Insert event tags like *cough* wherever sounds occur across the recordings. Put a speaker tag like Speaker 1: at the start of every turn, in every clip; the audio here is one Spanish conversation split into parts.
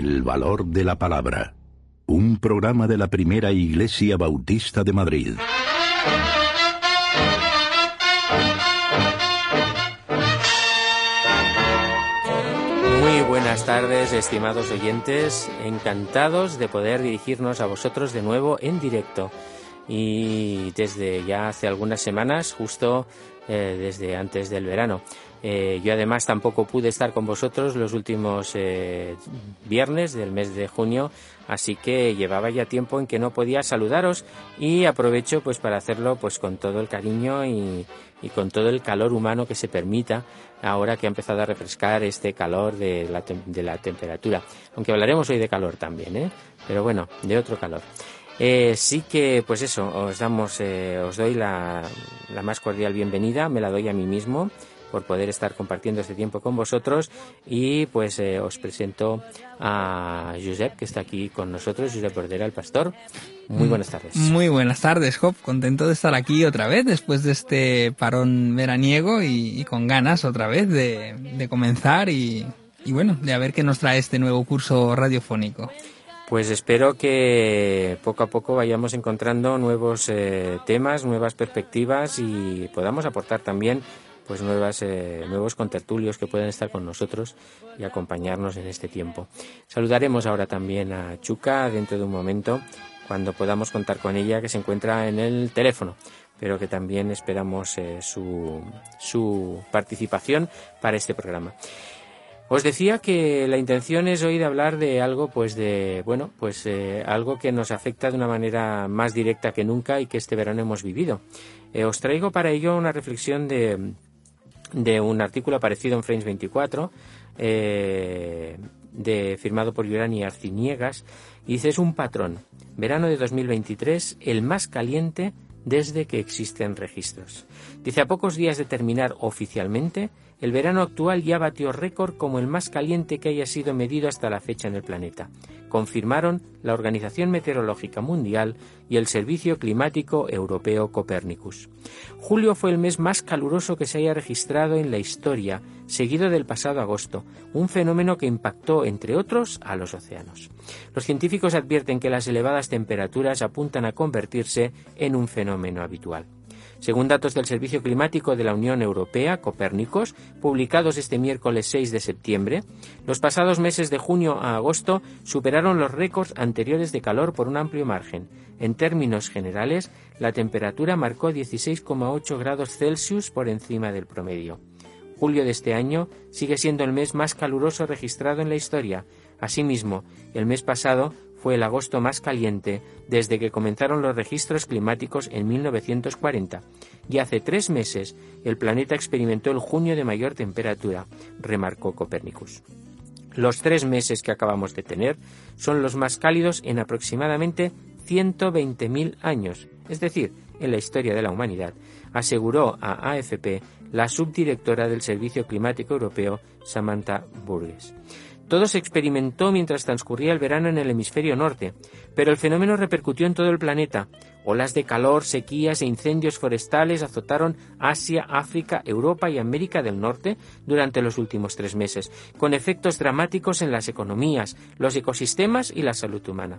Speaker 1: El valor de la palabra. Un programa de la primera Iglesia Bautista de Madrid.
Speaker 2: Muy buenas tardes, estimados oyentes. Encantados de poder dirigirnos a vosotros de nuevo en directo. Y desde ya hace algunas semanas, justo eh, desde antes del verano. Eh, yo además tampoco pude estar con vosotros los últimos eh, viernes del mes de junio, así que llevaba ya tiempo en que no podía saludaros y aprovecho pues para hacerlo pues con todo el cariño y, con todo el calor humano que se permita ahora que ha empezado a refrescar este calor de la, de la temperatura. Aunque hablaremos hoy de calor también, ¿eh? pero bueno, de otro calor. Eh, sí que, pues eso, os damos, os doy la, la más cordial bienvenida, me la doy a mí mismo por poder estar compartiendo este tiempo con vosotros y pues eh, os presento a Josep que está aquí con nosotros, Josep Bordera, el pastor. Muy mm, buenas tardes.
Speaker 3: Muy buenas tardes, Job. Contento de estar aquí otra vez después de este parón veraniego y, con ganas otra vez de, comenzar y, bueno, de a ver qué nos trae este nuevo curso radiofónico.
Speaker 2: Pues espero que poco a poco vayamos encontrando nuevos eh, temas, nuevas perspectivas y podamos aportar también pues nuevas, eh, nuevos contertulios que pueden estar con nosotros y acompañarnos en este tiempo. Saludaremos ahora también a Chuca dentro de un momento, cuando podamos contar con ella, que se encuentra en el teléfono pero que también esperamos eh, su, su participación para este programa. Os decía que la intención es hoy de hablar de algo, pues de, bueno, pues eh, algo que nos afecta de una manera más directa que nunca y que este verano hemos vivido. os traigo para ello una reflexión de, de un artículo aparecido en Frames 24, eh, de, firmado por Yurani Arciniegas, y dice es un patrón. Verano de 2023, el más caliente desde que existen registros. Dice, a pocos días de terminar oficialmente, el verano actual ya batió récord como el más caliente que haya sido medido hasta la fecha en el planeta. Confirmaron la Organización Meteorológica Mundial y el Servicio Climático Europeo Copernicus. Julio fue el mes más caluroso que se haya registrado en la historia, seguido del pasado agosto, un fenómeno que impactó, entre otros, a los océanos. Los científicos advierten que las elevadas temperaturas apuntan a convertirse en un fenómeno habitual. Según datos del Servicio Climático de la Unión Europea, Copérnicos, publicados este miércoles 6 de septiembre, los pasados meses de junio a agosto superaron los récords anteriores de calor por un amplio margen. En términos generales, la temperatura marcó 16,8 grados Celsius por encima del promedio. Julio de este año sigue siendo el mes más caluroso registrado en la historia. Asimismo, el mes pasado el agosto más caliente desde que comenzaron los registros climáticos en 1940 y hace tres meses el planeta experimentó el junio de mayor temperatura, remarcó Copérnicus. Los tres meses que acabamos de tener son los más cálidos en aproximadamente 120.000 años, es decir, en la historia de la humanidad, aseguró a AFP la subdirectora del Servicio Climático Europeo, Samantha Burgess. Todo se experimentó mientras transcurría el verano en el hemisferio norte, pero el fenómeno repercutió en todo el planeta. Olas de calor, sequías e incendios forestales azotaron Asia, África, Europa y América del Norte durante los últimos tres meses, con efectos dramáticos en las economías, los ecosistemas y la salud humana.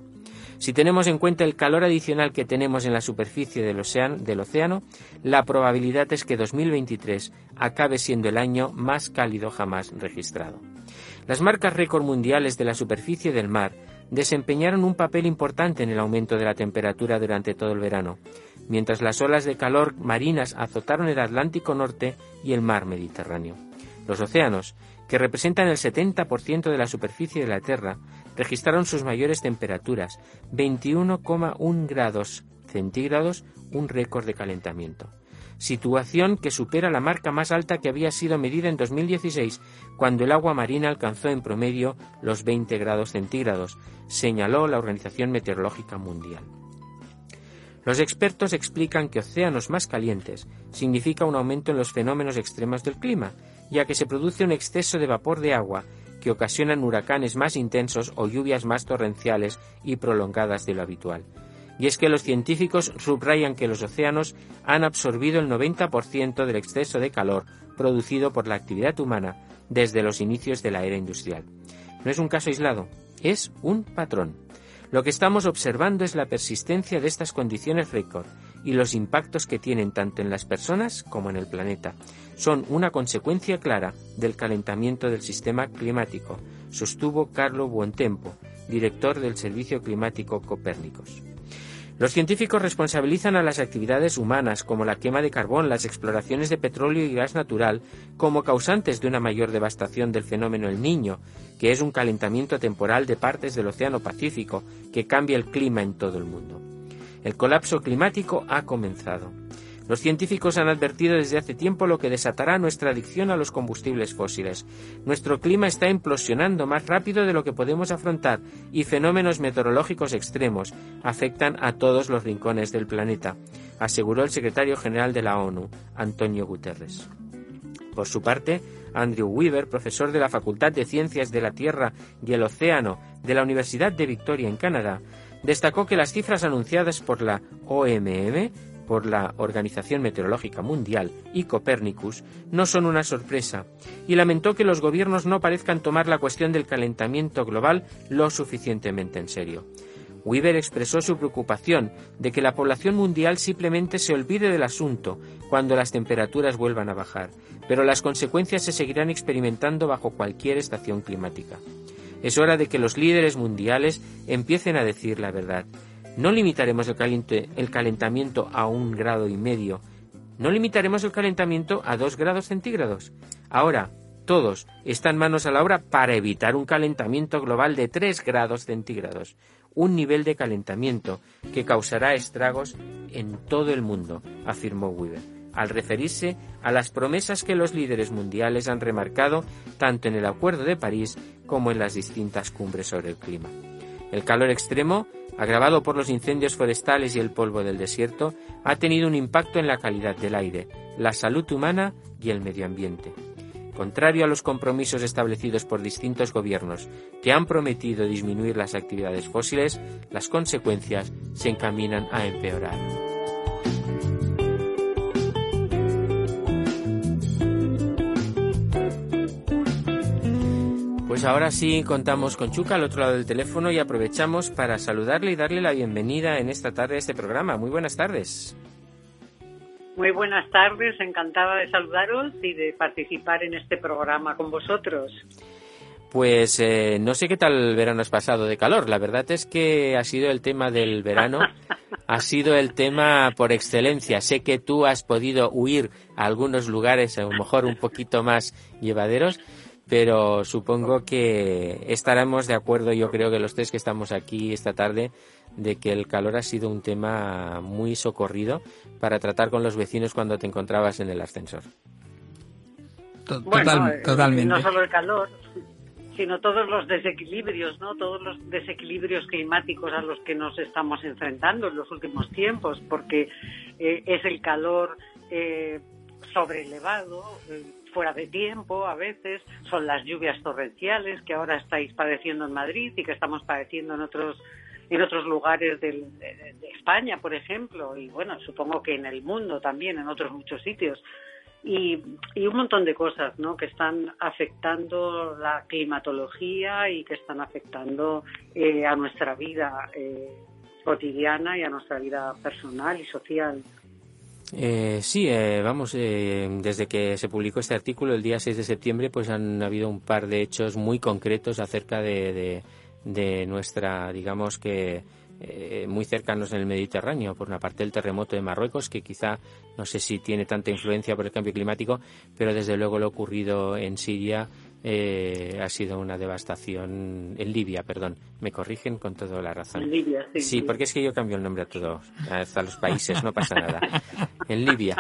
Speaker 2: Si tenemos en cuenta el calor adicional que tenemos en la superficie del océano, del océano, la probabilidad es que 2023 acabe siendo el año más cálido jamás registrado. Las marcas récord mundiales de la superficie del mar desempeñaron un papel importante en el aumento de la temperatura durante todo el verano, mientras las olas de calor marinas azotaron el Atlántico Norte y el mar Mediterráneo. Los océanos, que representan el 70% de la superficie de la Tierra, registraron sus mayores temperaturas, 21,1 grados centígrados, un récord de calentamiento. Situación que supera la marca más alta que había sido medida en 2016, cuando el agua marina alcanzó en promedio los 20 grados centígrados, señaló la Organización Meteorológica Mundial. Los expertos explican que océanos más calientes significa un aumento en los fenómenos extremos del clima, ya que se produce un exceso de vapor de agua que ocasionan huracanes más intensos o lluvias más torrenciales y prolongadas de lo habitual. Y es que los científicos subrayan que los océanos han absorbido el 90% del exceso de calor producido por la actividad humana desde los inicios de la era industrial. No es un caso aislado, es un patrón. Lo que estamos observando es la persistencia de estas condiciones récord y los impactos que tienen tanto en las personas como en el planeta. Son una consecuencia clara del calentamiento del sistema climático, sostuvo Carlo Buontempo, director del Servicio Climático Copérnicos. Los científicos responsabilizan a las actividades humanas, como la quema de carbón, las exploraciones de petróleo y gas natural, como causantes de una mayor devastación del fenómeno El Niño, que es un calentamiento temporal de partes del Océano Pacífico que cambia el clima en todo el mundo. El colapso climático ha comenzado. Los científicos han advertido desde hace tiempo lo que desatará nuestra adicción a los combustibles fósiles. Nuestro clima está implosionando más rápido de lo que podemos afrontar y fenómenos meteorológicos extremos afectan a todos los rincones del planeta, aseguró el secretario general de la ONU, Antonio Guterres. Por su parte, Andrew Weaver, profesor de la Facultad de Ciencias de la Tierra y el Océano de la Universidad de Victoria en Canadá, destacó que las cifras anunciadas por la OMM por la Organización Meteorológica Mundial y Copernicus no son una sorpresa, y lamentó que los gobiernos no parezcan tomar la cuestión del calentamiento global lo suficientemente en serio. Weaver expresó su preocupación de que la población mundial simplemente se olvide del asunto cuando las temperaturas vuelvan a bajar, pero las consecuencias se seguirán experimentando bajo cualquier estación climática. Es hora de que los líderes mundiales empiecen a decir la verdad no limitaremos el, calentamiento a un grado y medio. No limitaremos el calentamiento a dos grados centígrados. Ahora, todos están manos a la obra para evitar un calentamiento global de tres grados centígrados, un nivel de calentamiento que causará estragos en todo el mundo, afirmó Weaver, al referirse a las promesas que los líderes mundiales han remarcado tanto en el Acuerdo de París como en las distintas cumbres sobre el clima. El calor extremo agravado por los incendios forestales y el polvo del desierto, ha tenido un impacto en la calidad del aire, la salud humana y el medio ambiente. Contrario a los compromisos establecidos por distintos gobiernos que han prometido disminuir las actividades fósiles, las consecuencias se encaminan a empeorar. Pues ahora sí contamos con Chuca al otro lado del teléfono y aprovechamos para saludarle y darle la bienvenida en esta tarde a este programa. Muy buenas tardes.
Speaker 4: Muy buenas tardes, encantada de saludaros y de participar en este programa con vosotros.
Speaker 2: Pues eh, no sé qué tal el verano has pasado de calor. La verdad es que ha sido el tema del verano, ha *laughs* sido el tema por excelencia. Sé que tú has podido huir a algunos lugares a lo mejor un poquito más llevaderos, pero supongo que estaremos de acuerdo, yo creo que los tres que estamos aquí esta tarde, de que el calor ha sido un tema muy socorrido para tratar con los vecinos cuando te encontrabas en el ascensor.
Speaker 4: Eh, totalmente. No solo el calor, sino todos los desequilibrios, ¿no? Todos los desequilibrios climáticos a los que nos estamos enfrentando en los últimos tiempos, porque eh, es el calor eh, sobrelevado, eh, fuera de tiempo a veces, son las lluvias torrenciales que ahora estáis padeciendo en Madrid y que estamos padeciendo en otros en otros lugares de, España, por ejemplo, y bueno, supongo que en el mundo también, en otros muchos sitios. Y, y, un montón de cosas ¿no? que están afectando la climatología y que están afectando eh, a nuestra vida eh, cotidiana y a nuestra vida personal y social.
Speaker 2: Eh, sí, eh, vamos, eh, desde que se publicó este artículo el día 6 de septiembre, pues han habido un par de hechos muy concretos acerca de, de, nuestra, digamos que, eh, muy cercanos en el Mediterráneo. Por una parte, el terremoto de Marruecos, que quizá no sé si tiene tanta influencia por el cambio climático, pero desde luego lo ocurrido en Siria eh, ha sido una devastación en Libia, perdón, me corrigen con toda la razón.
Speaker 4: En Libia, sí.
Speaker 2: Sí, porque es que yo cambio el nombre a todos, hasta los países, no pasa nada. En Libia.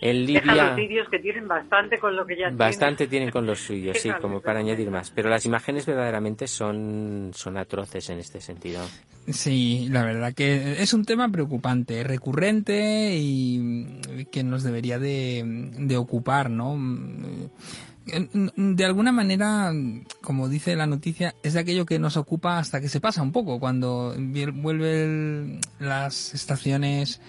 Speaker 2: En Libia.
Speaker 4: los vídeos que tienen bastante con lo que ya
Speaker 2: Bastante tienen, con los *laughs* suyos, sí, como para añadir más. Pero las imágenes verdaderamente son, son atroces en este sentido.
Speaker 3: Sí, la verdad que es un tema preocupante, recurrente y que nos debería de, de ocupar, ¿no? De alguna manera, como dice la noticia, es de aquello que nos ocupa hasta que se pasa un poco, cuando vuelven las estaciones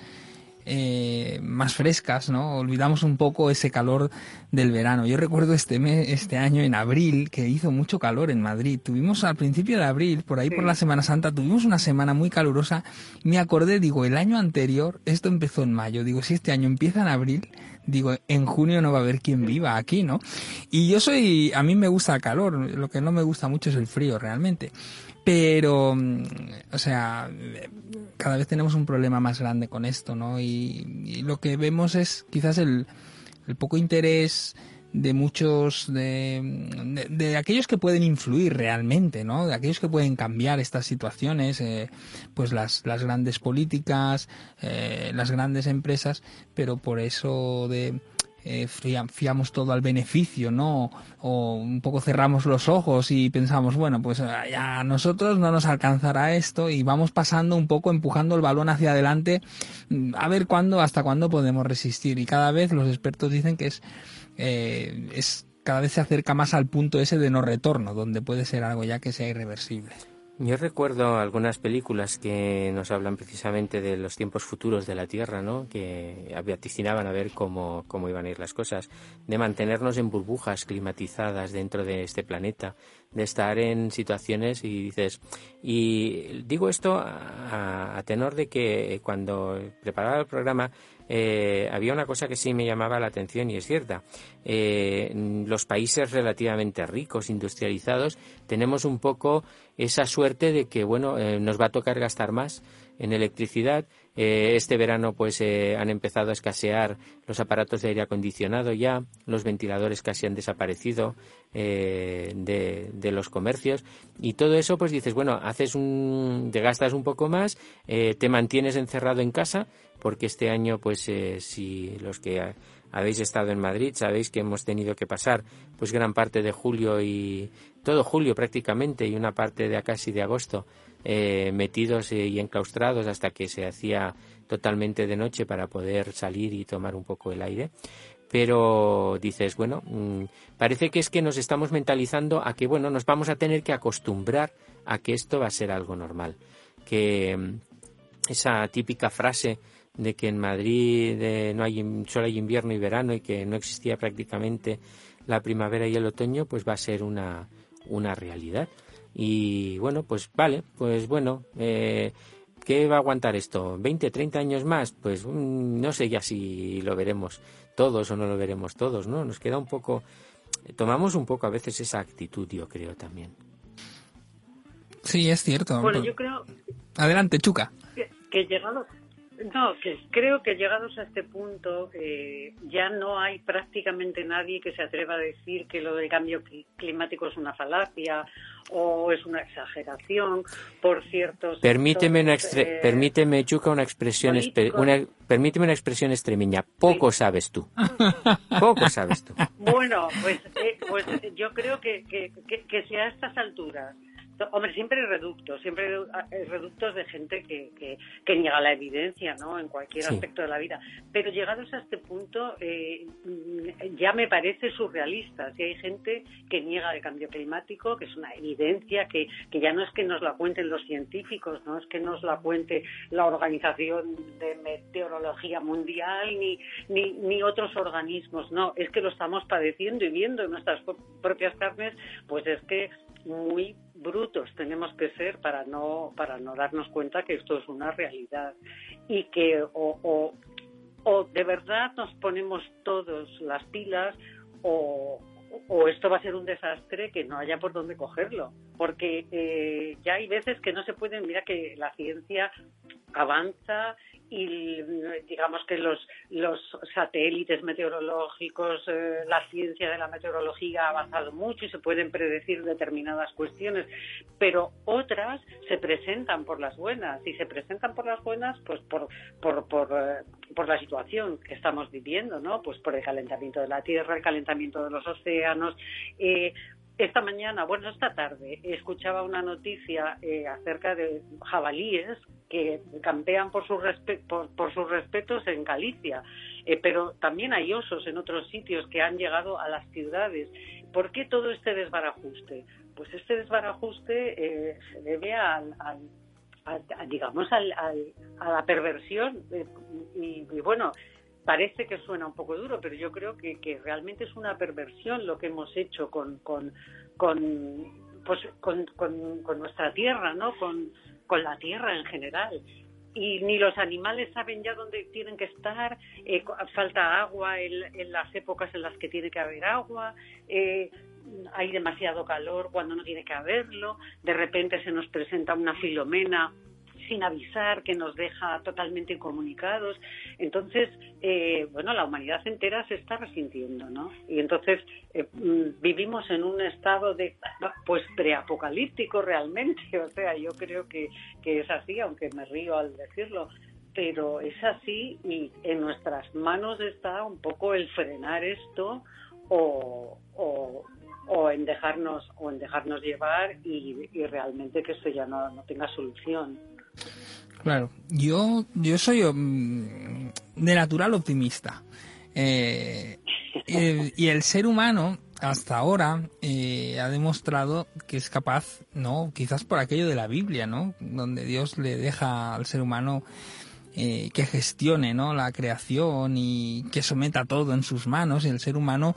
Speaker 3: eh, más frescas, ¿no? Olvidamos un poco ese calor del verano. Yo recuerdo este mes, este año en abril que hizo mucho calor en Madrid. Tuvimos al principio de abril, por ahí por la Semana Santa, tuvimos una semana muy calurosa. Me acordé, digo, el año anterior, esto empezó en mayo. Digo, si este año empieza en abril, digo, en junio no va a haber quien viva aquí, ¿no? Y yo soy, a mí me gusta el calor, lo que no me gusta mucho es el frío realmente. Pero, mm, o sea, cada vez tenemos un problema más grande con esto, ¿no? Y, lo que vemos es quizás el, el poco interés de muchos de, de, aquellos que pueden influir realmente, ¿no? De aquellos que pueden cambiar estas situaciones, eh, pues las, las grandes políticas, eh, las grandes empresas, pero por eso de eh, fiamos todo al beneficio, ¿no? O un poco cerramos los ojos y pensamos, bueno, pues ah, ya a nosotros no nos alcanzará esto y vamos pasando un poco, empujando el balón hacia adelante, mm, a ver cuándo, hasta cuándo podemos resistir. Y cada vez los expertos dicen que es, eh, es cada vez se acerca más al punto ese de no retorno, donde puede ser algo ya que sea irreversible.
Speaker 2: Yo recuerdo algunas películas que nos hablan precisamente de los tiempos futuros de la Tierra, ¿no? Que vaticinaban a ver cómo, cómo iban a ir las cosas, de mantenernos en burbujas climatizadas dentro de este planeta, de estar en situaciones y dices, y digo esto a, tenor de que cuando preparaba el programa eh, había una cosa que sí me llamaba la atención y es cierta. Eh, los países relativamente ricos, industrializados, tenemos un poco esa suerte de que, bueno, eh, nos va a tocar gastar más en electricidad. Este verano, pues, han empezado a escasear los aparatos de aire acondicionado ya, los ventiladores casi han desaparecido de, de, los comercios. Y todo eso, pues dices, bueno, haces un, te gastas un poco más, te mantienes encerrado en casa porque este año, pues eh, si los que habéis estado en Madrid sabéis que hemos tenido que pasar pues gran parte de julio y todo julio prácticamente y una parte de casi de agosto eh, metidos y enclaustrados hasta que se hacía totalmente de noche para poder salir y tomar un poco el aire pero dices, bueno, mm, parece que es que nos estamos mentalizando a que, bueno, nos vamos a tener que acostumbrar a que esto va a ser algo normal. Que mm, esa típica frase de que en Madrid no hay solo hay invierno y verano y que no existía prácticamente la primavera y el otoño, pues va a ser una, una realidad. Y bueno, pues vale, pues bueno, eh, ¿qué va a aguantar esto? ¿20, 30 años más? Pues mm, no sé ya si lo veremos todos o no lo veremos todos, ¿no? Nos queda un poco, tomamos un poco a veces esa actitud, yo creo también.
Speaker 3: Sí, es cierto.
Speaker 4: Bueno, yo creo...
Speaker 3: Adelante, Chuca.
Speaker 4: Que, que llegado, no, que creo que llegados a este punto eh, ya no hay prácticamente nadie que se atreva a decir que lo del cambio climático es una falacia o es una exageración por cierto.
Speaker 2: Permíteme, una eh, permíteme Chuca, una expresión, una, permíteme una expresión extremeña. Poco sabes tú. *laughs* Poco sabes tú.
Speaker 4: Bueno, pues, eh, pues yo creo que, que, que si a estas alturas Hombre, siempre hay reductos, siempre hay reductos de gente que, que, niega la evidencia, ¿no? En cualquier aspecto de la vida. Pero llegados a este punto, eh, ya me parece surrealista. Si hay gente que niega el cambio climático, que es una evidencia, que, que ya no es que nos la cuenten los científicos, no es que nos la cuente la Organización de Meteorología Mundial ni, ni, ni otros organismos, no, es que lo estamos padeciendo y viendo en nuestras propias carnes, pues es que muy brutos tenemos que ser para no para no darnos cuenta que esto es una realidad y que o, o, de verdad nos ponemos todos las pilas o, o esto va a ser un desastre que no haya por dónde cogerlo porque eh, ya hay veces que no se pueden mira que la ciencia avanza y digamos que los, los satélites meteorológicos, eh, la ciencia de la meteorología ha avanzado mucho y se pueden predecir determinadas cuestiones, pero otras se presentan por las buenas y se presentan por las buenas pues por, por, por, eh, por la situación que estamos viviendo, ¿no? Pues por el calentamiento de la Tierra, el calentamiento de los océanos, esta mañana, bueno, esta tarde, escuchaba una noticia eh, acerca de jabalíes que campean por, sus por, sus respetos en Galicia, eh, pero también hay osos en otros sitios que han llegado a las ciudades. ¿Por qué todo este desbarajuste? Pues este desbarajuste eh, se debe al, digamos, al, a la perversión y, y bueno, parece que suena un poco duro, pero yo creo que, que realmente es una perversión lo que hemos hecho con, con, con, pues, con, con, nuestra tierra, ¿no? Con, con la tierra en general. Y ni los animales saben ya dónde tienen que estar, eh, falta agua en, en, las épocas en las que tiene que haber agua, eh, hay demasiado calor cuando no tiene que haberlo, de repente se nos presenta una filomena sin avisar, que nos deja totalmente incomunicados. Entonces, eh, bueno, la humanidad entera se está resintiendo, ¿no? Y entonces eh, mm, vivimos en un estado de, pues, preapocalíptico realmente. *laughs* O sea, yo creo que, que es así, aunque me río al decirlo pero es así y en nuestras manos está un poco el frenar esto o, o, en dejarnos o en dejarnos llevar y, realmente que esto ya no tenga solución.
Speaker 3: Claro, yo, yo soy mm, de natural optimista. Eh, y el ser humano hasta ahora eh, ha demostrado que es capaz, ¿no? Quizás por aquello de la Biblia, ¿no? Donde Dios le deja al ser humano eh, que gestione ¿no? la creación y que someta todo en sus manos y el ser humano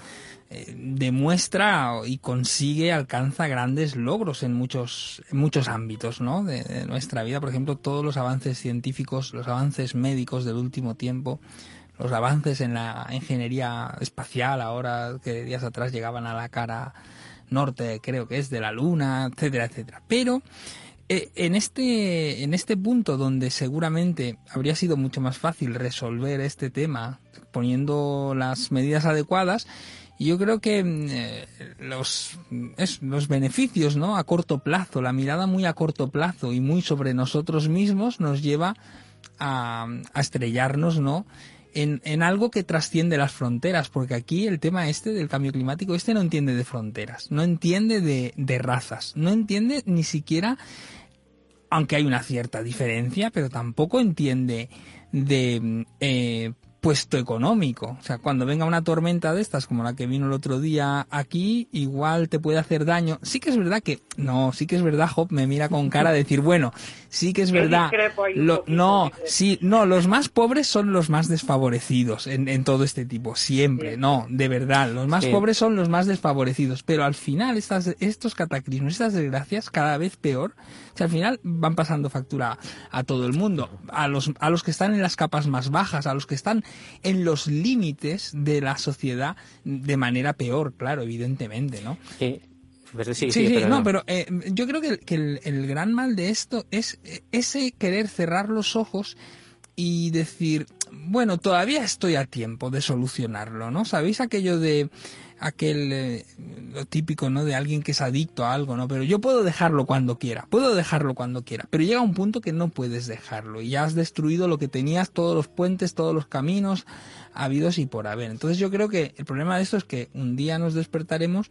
Speaker 3: eh, demuestra y consigue, alcanza grandes logros en muchos, en muchos ámbitos ¿no? de, nuestra vida. Por ejemplo, todos los avances científicos, los avances médicos del último tiempo, los avances en la ingeniería espacial ahora que días atrás llegaban a la cara norte, creo que es de la Luna, etcétera, etcétera. Pero eh, en este, en este punto donde seguramente habría sido mucho más fácil resolver este tema poniendo las medidas adecuadas, yo creo que mm, eh, los, los beneficios, ¿no? A corto plazo, la mirada muy a corto plazo y muy sobre nosotros mismos nos lleva a, a estrellarnos, ¿no? En, en, algo que trasciende las fronteras, porque aquí el tema este del cambio climático, este no entiende de fronteras, no entiende de, de razas, no entiende ni siquiera aunque hay una cierta diferencia, pero tampoco entiende de eh, puesto económico. O sea, cuando venga una tormenta de estas, como la que vino el otro día aquí, igual te puede hacer daño. Sí que es verdad que, no, sí que es verdad, Job me mira con cara de decir, bueno, sí que es verdad. no, sí, no, los más pobres son los más desfavorecidos en, en todo este tipo, siempre, no, de verdad, los más pobres son los más desfavorecidos, pero al final estas, estos cataclismos, estas desgracias, cada vez peor, o sea, al final van pasando factura a todo el mundo, a los, a los que están en las capas más bajas, a los que están en los límites de la sociedad de manera peor, claro, evidentemente, ¿no?
Speaker 2: Sí.
Speaker 3: Sí, sí, no, pero eh, yo creo que, el, el, gran mal de esto es ese querer cerrar los ojos y decir, bueno, todavía estoy a tiempo de solucionarlo, ¿no? ¿Sabéis aquello de aquel eh, lo típico no de alguien que es adicto a algo no pero yo puedo dejarlo cuando quiera puedo dejarlo cuando quiera pero llega un punto que no puedes dejarlo y ya has destruido lo que tenías todos los puentes todos los caminos habidos y por haber. Entonces yo creo que el problema de esto es que un día nos despertaremos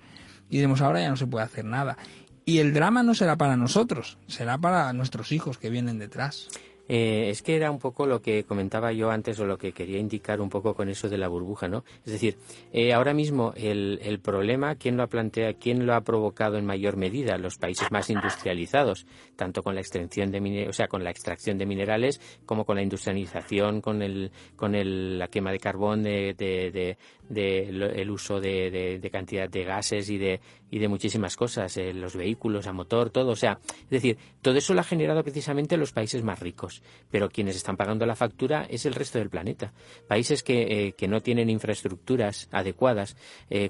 Speaker 3: diremos ahora ya no se puede hacer nada y el drama no será para nosotros será para nuestros hijos que vienen detrás
Speaker 2: eh, es que era un poco lo que comentaba yo antes o lo que quería indicar un poco con eso de la burbuja, ¿no? Es decir, eh, ahora mismo el, el, problema, ¿quién lo ha planteado, quién lo ha provocado en mayor medida? Los países más industrializados, tanto con la extracción de o sea, con la extracción de minerales como con la industrialización, con el, con el, la quema de carbón, de, el uso de, de, cantidad de gases y de, y de muchísimas cosas, eh, los vehículos a motor, todo, o sea, es decir, todo eso lo ha generado precisamente los países más ricos pero quienes están pagando la factura es el resto del planeta. Países que, que no tienen infraestructuras adecuadas,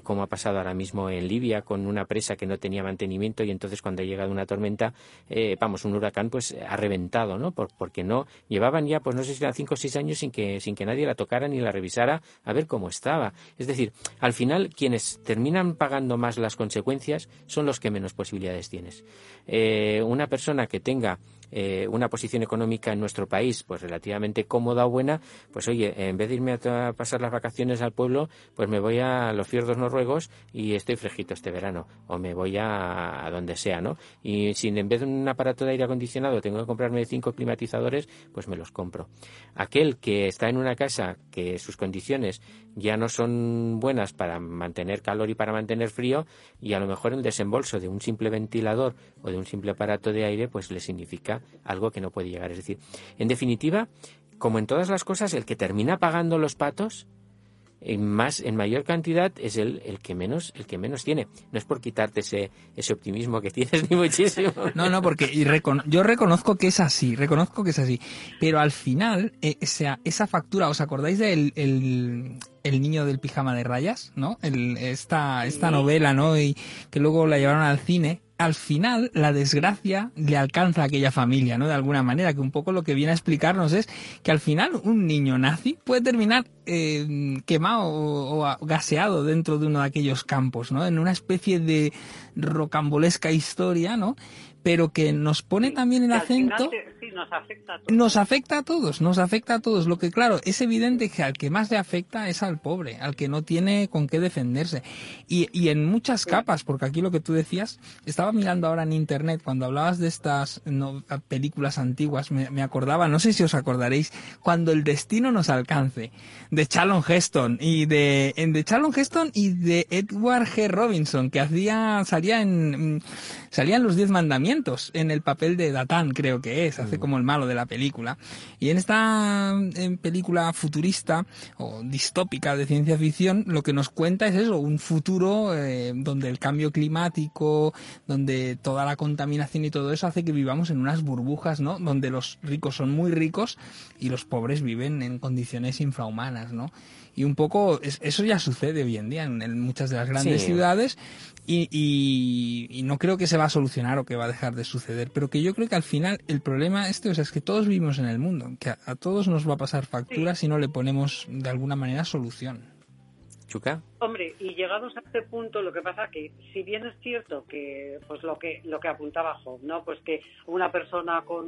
Speaker 2: como ha pasado ahora mismo en Libia con una presa que no tenía mantenimiento y entonces cuando ha llegado una tormenta, vamos, un huracán, pues ha reventado, ¿no? porque no llevaban ya, pues no sé si eran cinco o seis años sin que, sin que nadie la tocara ni la revisara a ver cómo estaba. Es decir, al final quienes terminan pagando más las consecuencias son los que menos posibilidades tienes. Eh, una persona que tenga eh, una posición económica en nuestro país pues relativamente cómoda o buena, pues oye, en vez de irme a, pasar las vacaciones al pueblo, pues me voy a los fiordos noruegos y estoy fresquito este verano, o me voy a, donde sea, ¿no? Y si en vez de un aparato de aire acondicionado tengo que comprarme cinco climatizadores, pues me los compro. Aquel que está en una casa que sus condiciones ya no son buenas para mantener calor y para mantener frío, y a lo mejor el desembolso de un simple ventilador o de un simple aparato de aire, pues le significa algo que no puede llegar. Es decir, en definitiva, como en todas las cosas, el que termina pagando los patos en más en mayor cantidad es el, el que menos el que menos tiene no es por quitarte ese ese optimismo que tienes *laughs* ni muchísimo
Speaker 3: no no porque yo reconozco que es así reconozco que es así pero al final eh, esa, factura os acordáis del el, el niño del pijama de rayas no el, esta esta novela no y que luego la llevaron al cine al final la desgracia le alcanza a aquella familia, ¿no? De alguna manera, que un poco lo que viene a explicarnos es que al final un niño nazi puede terminar eh, quemado o, gaseado dentro de uno de aquellos campos, ¿no? En una especie de rocambolesca historia, ¿no? Pero que nos pone también el acento
Speaker 4: nos afecta a todos.
Speaker 3: Nos afecta a todos, nos afecta a todos. Lo que claro, es evidente que al que más le afecta es al pobre, al que no tiene con qué defenderse. Y, y en muchas capas, porque aquí lo que tú decías, estaba mirando ahora en internet, cuando hablabas de estas películas antiguas, me, acordaba, no sé si os acordaréis, cuando el destino nos alcance, de Charlon Heston y de, de Charlon Heston y de Edward G. Robinson, que hacía, salía en, salían los diez mandamientos en el papel de Datán, creo que es, hace como el malo de la película. Y en esta película futurista o distópica de ciencia ficción, lo que nos cuenta es eso, un futuro eh, donde el cambio climático, donde toda la contaminación y todo eso hace que vivamos en unas burbujas, ¿no? Donde los ricos son muy ricos y los pobres viven en condiciones infrahumanas, ¿no? Y un poco eso ya sucede hoy en día en, muchas de las grandes ciudades y, y, no creo que se va a solucionar o que va a dejar de suceder, pero que yo creo que al final el problema este es que todos vivimos en el mundo, que a, todos nos va a pasar factura si no le ponemos de alguna manera solución.
Speaker 2: Chuca.
Speaker 4: Hombre, y llegados a este punto, lo que pasa que, si bien es cierto que, pues lo que lo que apuntaba Job, ¿no? Pues que una persona con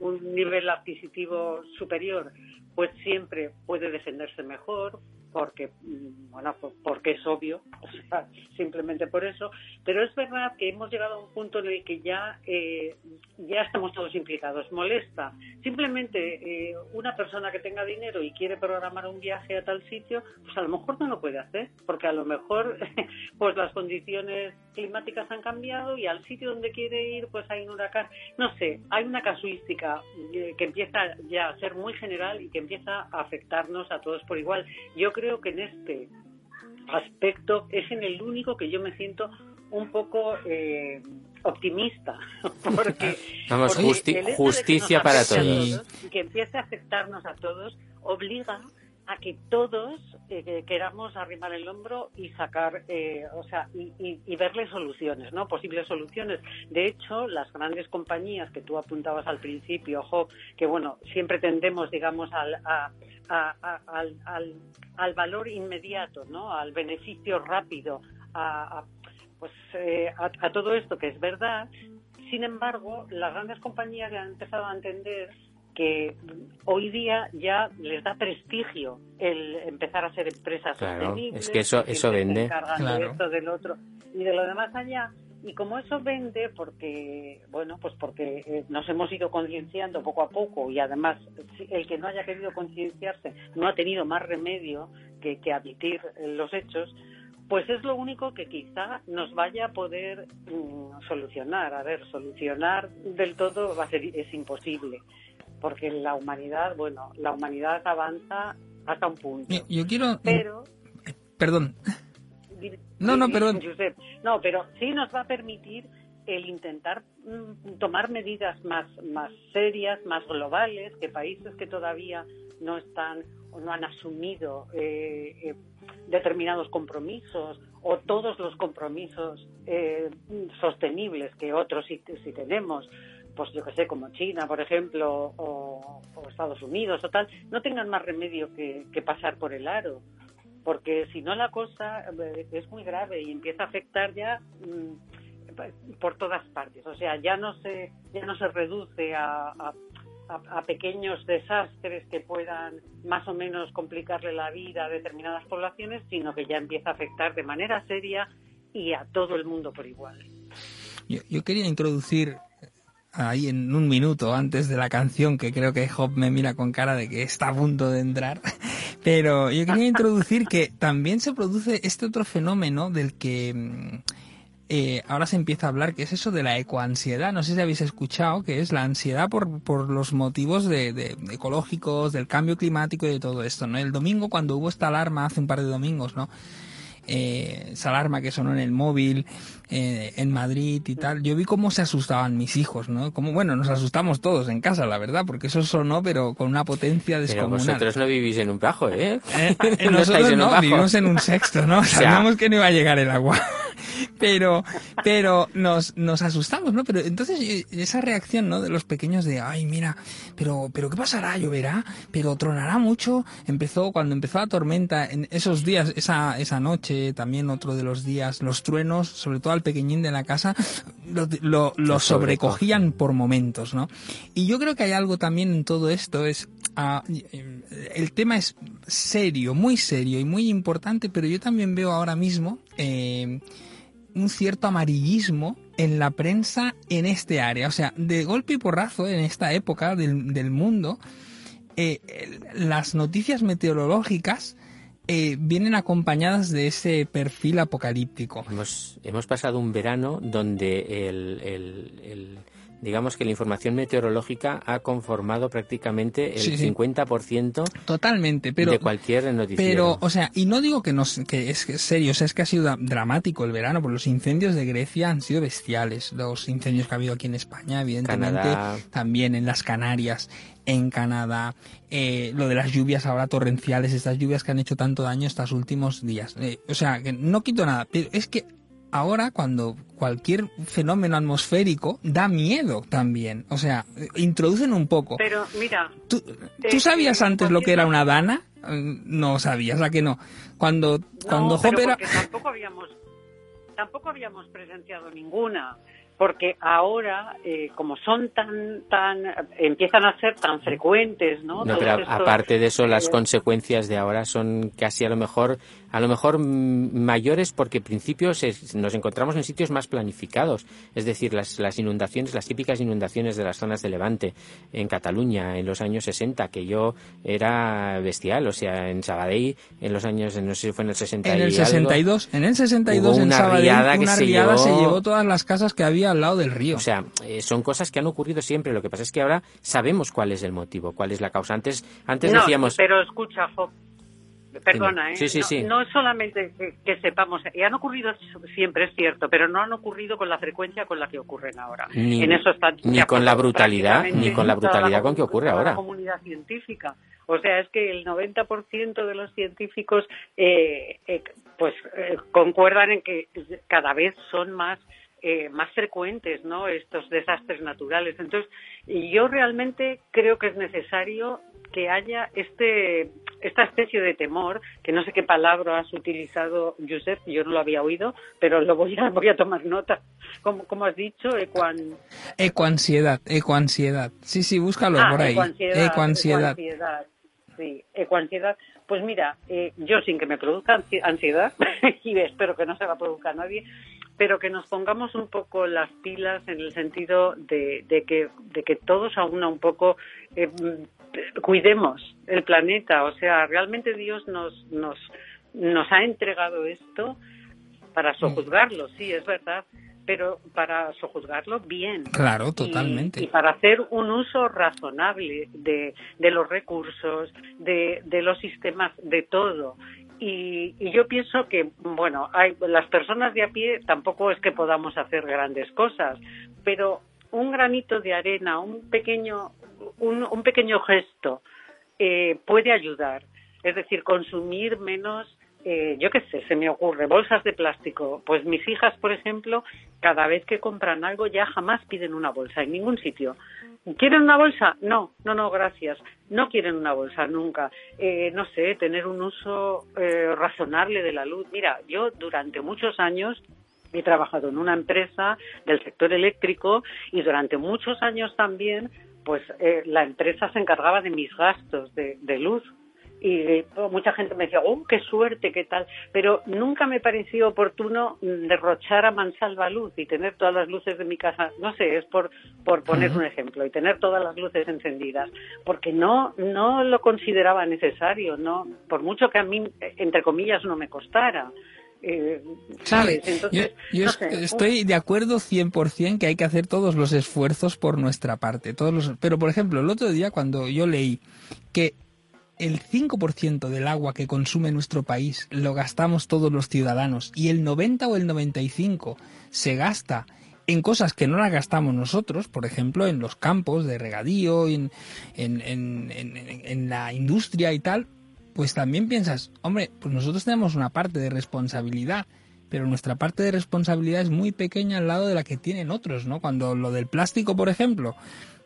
Speaker 4: un nivel adquisitivo superior, pues siempre puede defenderse mejor, porque mm, bueno porque es obvio *laughs* o sea simplemente por eso. Pero es verdad que hemos llegado a un punto en el que ya eh, ya estamos todos implicados. Molesta. Simplemente eh, una persona que tenga dinero y quiere programar un viaje a tal sitio pues a lo mejor no lo puede hacer porque a lo mejor *laughs* pues las condiciones climáticas han cambiado y al sitio donde quiere ir pues hay un huracán. No sé hay una casuística eh, que empieza ya a ser muy general y que empieza a afectarnos a todos por igual. Yo creo que en este aspecto es en el único que yo me siento un poco eh, optimista *laughs* porque, *laughs*
Speaker 2: Vamos, justicia para todos
Speaker 4: y que empiece a afectarnos a todos obliga a que todos eh, queramos arrimar el hombro y sacar, eh, o sea, y, y, verle soluciones, ¿no? Posibles soluciones. De hecho, las grandes compañías que tú apuntabas al principio, ojo, que bueno, siempre tendemos, digamos, al, al, al, al, valor inmediato, ¿no? Al beneficio rápido, a, pues eh, a todo esto que es verdad. Sin embargo, las grandes compañías han empezado a entender que hoy día ya les da prestigio el empezar a ser empresas sostenibles.
Speaker 2: Es que eso, eso vende.
Speaker 4: de esto, del otro y de lo demás allá. Y como eso vende, porque, bueno, pues porque eh, nos hemos ido concienciando poco a poco y además el que no haya querido concienciarse no ha tenido más remedio que, que admitir los hechos, pues es lo único que quizá nos vaya a poder mm, solucionar. A ver, solucionar del todo va a ser, es imposible porque la humanidad, bueno, la humanidad avanza hasta un punto.
Speaker 3: Yo quiero...
Speaker 4: Pero...
Speaker 3: Perdón. No, no, perdón.
Speaker 4: no, pero sí nos va a permitir el intentar mm, tomar medidas más, más serias, más globales, que países que todavía no están o no han asumido eh, eh, determinados compromisos o todos los compromisos eh, sostenibles que otros sí, tenemos, pues yo que sé, como China, por ejemplo, o, Estados Unidos o tal, no tengan más remedio que, pasar por el aro. Porque si no la cosa es muy grave y empieza a afectar ya mm, por todas partes. O sea, ya no se, ya no se reduce a a, pequeños desastres que puedan más o menos complicarle la vida a determinadas poblaciones, sino que ya empieza a afectar de manera seria y a todo el mundo por igual.
Speaker 3: Yo, quería introducir ahí en un minuto antes de la canción, que creo que Job me mira con cara de que está a punto de entrar, *laughs* pero yo quería introducir que también se produce este otro fenómeno del que mm, eh, ahora se empieza a hablar, que es eso de la ecoansiedad. No sé si habéis escuchado, que es la ansiedad por, por los motivos de, ecológicos, del cambio climático y de todo esto, ¿no? El domingo, cuando hubo esta alarma, hace un par de domingos, ¿no? Eh, esa alarma que sonó en el móvil eh, en Madrid y tal, yo vi cómo se asustaban mis hijos, ¿no? Como, bueno, nos asustamos todos en casa, la verdad, porque eso sonó, pero con una potencia descomunal.
Speaker 2: Pero vosotros no vivís en un bajo, ¿eh? *laughs*
Speaker 3: nosotros no, vivimos en un sexto, ¿no? *laughs* Sabíamos que no iba a llegar el agua *laughs* pero, pero nos, nos asustamos, ¿no? Pero entonces eh, esa reacción, ¿no? De los pequeños de, ay, mira, pero, pero ¿qué pasará? ¿Lloverá? ¿Pero tronará mucho? Empezó, cuando empezó la tormenta, en esos días, esa, esa noche, también otro de los días, los truenos, sobre todo al pequeñín de la casa, lo, lo, sobrecogían por momentos, ¿no? Y yo creo que hay algo también en todo esto, es, ah, el tema es serio, muy serio y muy importante, pero yo también veo ahora mismo, eh, un cierto amarillismo en la prensa en este área. O sea, de golpe y porrazo en esta época del, mundo, eh, las noticias meteorológicas eh, vienen acompañadas de ese perfil apocalíptico.
Speaker 2: Hemos, hemos pasado un verano donde el digamos que la información meteorológica ha conformado prácticamente el 50%
Speaker 3: Totalmente, pero,
Speaker 2: de cualquier noticiero.
Speaker 3: Pero, o sea, y no digo que, no, que es serio, o sea, es que ha sido dramático el verano, porque los incendios de Grecia han sido bestiales. Los incendios que ha habido aquí en España, evidentemente, también en las Canarias, en Canadá, eh, lo de las lluvias ahora torrenciales, estas lluvias que han hecho tanto daño estos últimos días. Eh, o sea, que no quito nada, pero es que ahora cuando cualquier fenómeno atmosférico da miedo también. O sea, introducen un poco.
Speaker 4: Pero mira.
Speaker 3: ¿Tú, eh, sabías antes lo que era una dana? No sabías, ¿a que no? Cuando, cuando
Speaker 4: no, Tampoco habíamos, tampoco habíamos presenciado ninguna porque ahora eh, como son tan tan empiezan a ser tan frecuentes no,
Speaker 2: no pero aparte de eso las eh, consecuencias de ahora son casi a lo mejor a lo mejor mayores porque en principio nos encontramos en sitios más planificados, es decir, las, las inundaciones, las típicas inundaciones de las zonas de Levante, en Cataluña, en los años 60, que yo era bestial, o sea, en Sabadell, en los años, no sé si fue en el 60
Speaker 3: En el 62, en el 62 en Sabadell, una riada se llevó todas las casas que había al lado del río.
Speaker 2: O sea, eh, son cosas que han ocurrido siempre, lo que pasa es que ahora sabemos cuál es el motivo, cuál es la causa. Antes, antes decíamos...
Speaker 4: pero escucha, Perdona, ¿eh? no, es solamente que, sepamos, y han ocurrido siempre, es cierto, pero no han ocurrido con la frecuencia con la que ocurren ahora.
Speaker 2: Ni, en eso ni con la brutalidad, ni con la brutalidad con que ocurre ahora.
Speaker 4: La comunidad científica. O sea, es que el 90% de los científicos eh, eh, pues eh, concuerdan en que cada vez son más más frecuentes no estos desastres naturales entonces yo realmente creo que es necesario que haya este esta especie de temor, que no sé qué palabra has utilizado, Josep, yo no lo había oído, pero lo voy a, *laughs* voy a tomar nota. Como, como has dicho, ecuan...
Speaker 3: Ecoansiedad, ecoansiedad. Sí, sí, búscalo ah, por ahí.
Speaker 4: Ecoansiedad, ecoansiedad. Sí, ecoansiedad. Pues mira, eh, yo sin que me produzca ansiedad, *laughs* y espero que no se la produzca a nadie, pero que nos pongamos un poco las pilas en el sentido de, de que, de que todos a una un poco eh, cuidemos el planeta. O sea, realmente Dios nos, nos, nos ha entregado esto para sojuzgarlo, sí, es verdad, pero para sojuzgarlo bien.
Speaker 3: Claro, totalmente.
Speaker 4: Y, para hacer un uso razonable de, de los recursos, de, de los sistemas, de todo. Y, yo pienso que, bueno, hay, las personas de a pie tampoco es que podamos hacer grandes cosas, pero un granito de arena, un pequeño, un, pequeño gesto eh, puede ayudar. Es decir, consumir menos eh, yo qué sé, se me ocurre, bolsas de plástico. Pues mis hijas, por ejemplo, cada vez que compran algo ya jamás piden una bolsa en ningún sitio. ¿Quieren una bolsa? No, no, no, gracias. No quieren una bolsa nunca. Eh, no sé, tener un uso eh, razonable de la luz. Mira, yo durante muchos años he trabajado en una empresa del sector eléctrico y durante muchos años también pues la empresa se encargaba de mis gastos de luz y mucha gente me decía, oh, qué suerte, qué tal, pero nunca me pareció oportuno derrochar a mansalva luz y tener todas las luces de mi casa, no sé, es por, por poner un ejemplo, y tener todas las luces encendidas, porque no, no lo consideraba necesario, no, por mucho que a mí, entre comillas, no me costara. Eh, ¿sabes?
Speaker 3: Entonces, yo, estoy de acuerdo 100% que hay que hacer todos los esfuerzos por nuestra parte. Todos los, pero, por ejemplo, el otro día cuando yo leí que el 5% del agua que consume nuestro país lo gastamos todos los ciudadanos y el 90 o el 95 se gasta en cosas que no las gastamos nosotros, por ejemplo, en los campos de regadío, en, en, en, la industria y tal, pues también piensas, hombre, pues nosotros tenemos una parte de responsabilidad, pero nuestra parte de responsabilidad es muy pequeña al lado de la que tienen otros, ¿no? Cuando lo del plástico, por ejemplo,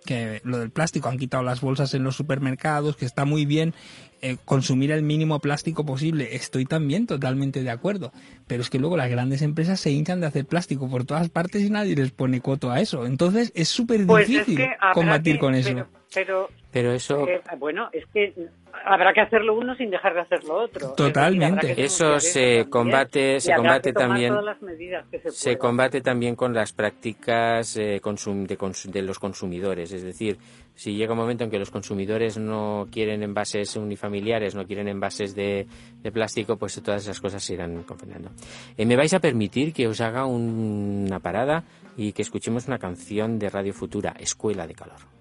Speaker 3: que lo del plástico, han quitado las bolsas en los supermercados, que está muy bien eh, consumir el mínimo plástico posible. Estoy también totalmente de acuerdo. Pero es que luego las grandes empresas se hinchan de hacer plástico por todas partes y nadie les pone coto a eso. Entonces es súper
Speaker 4: pues
Speaker 3: difícil combatir con eso.
Speaker 4: Pero,
Speaker 2: pero, eso...
Speaker 4: Eh, bueno, es que habrá que hacerlo uno sin dejar de hacerlo otro.
Speaker 3: Totalmente.
Speaker 2: eso se combate, se combate también. Se, combate también con las prácticas eh, de, los consumidores. Es decir, si llega un momento en que los consumidores no quieren envases unifamiliares, no quieren envases de, plástico, pues todas esas cosas se irán confinando. Eh, ¿Me vais a permitir que os haga una parada y que escuchemos una canción de Radio Futura, Escuela de Calor?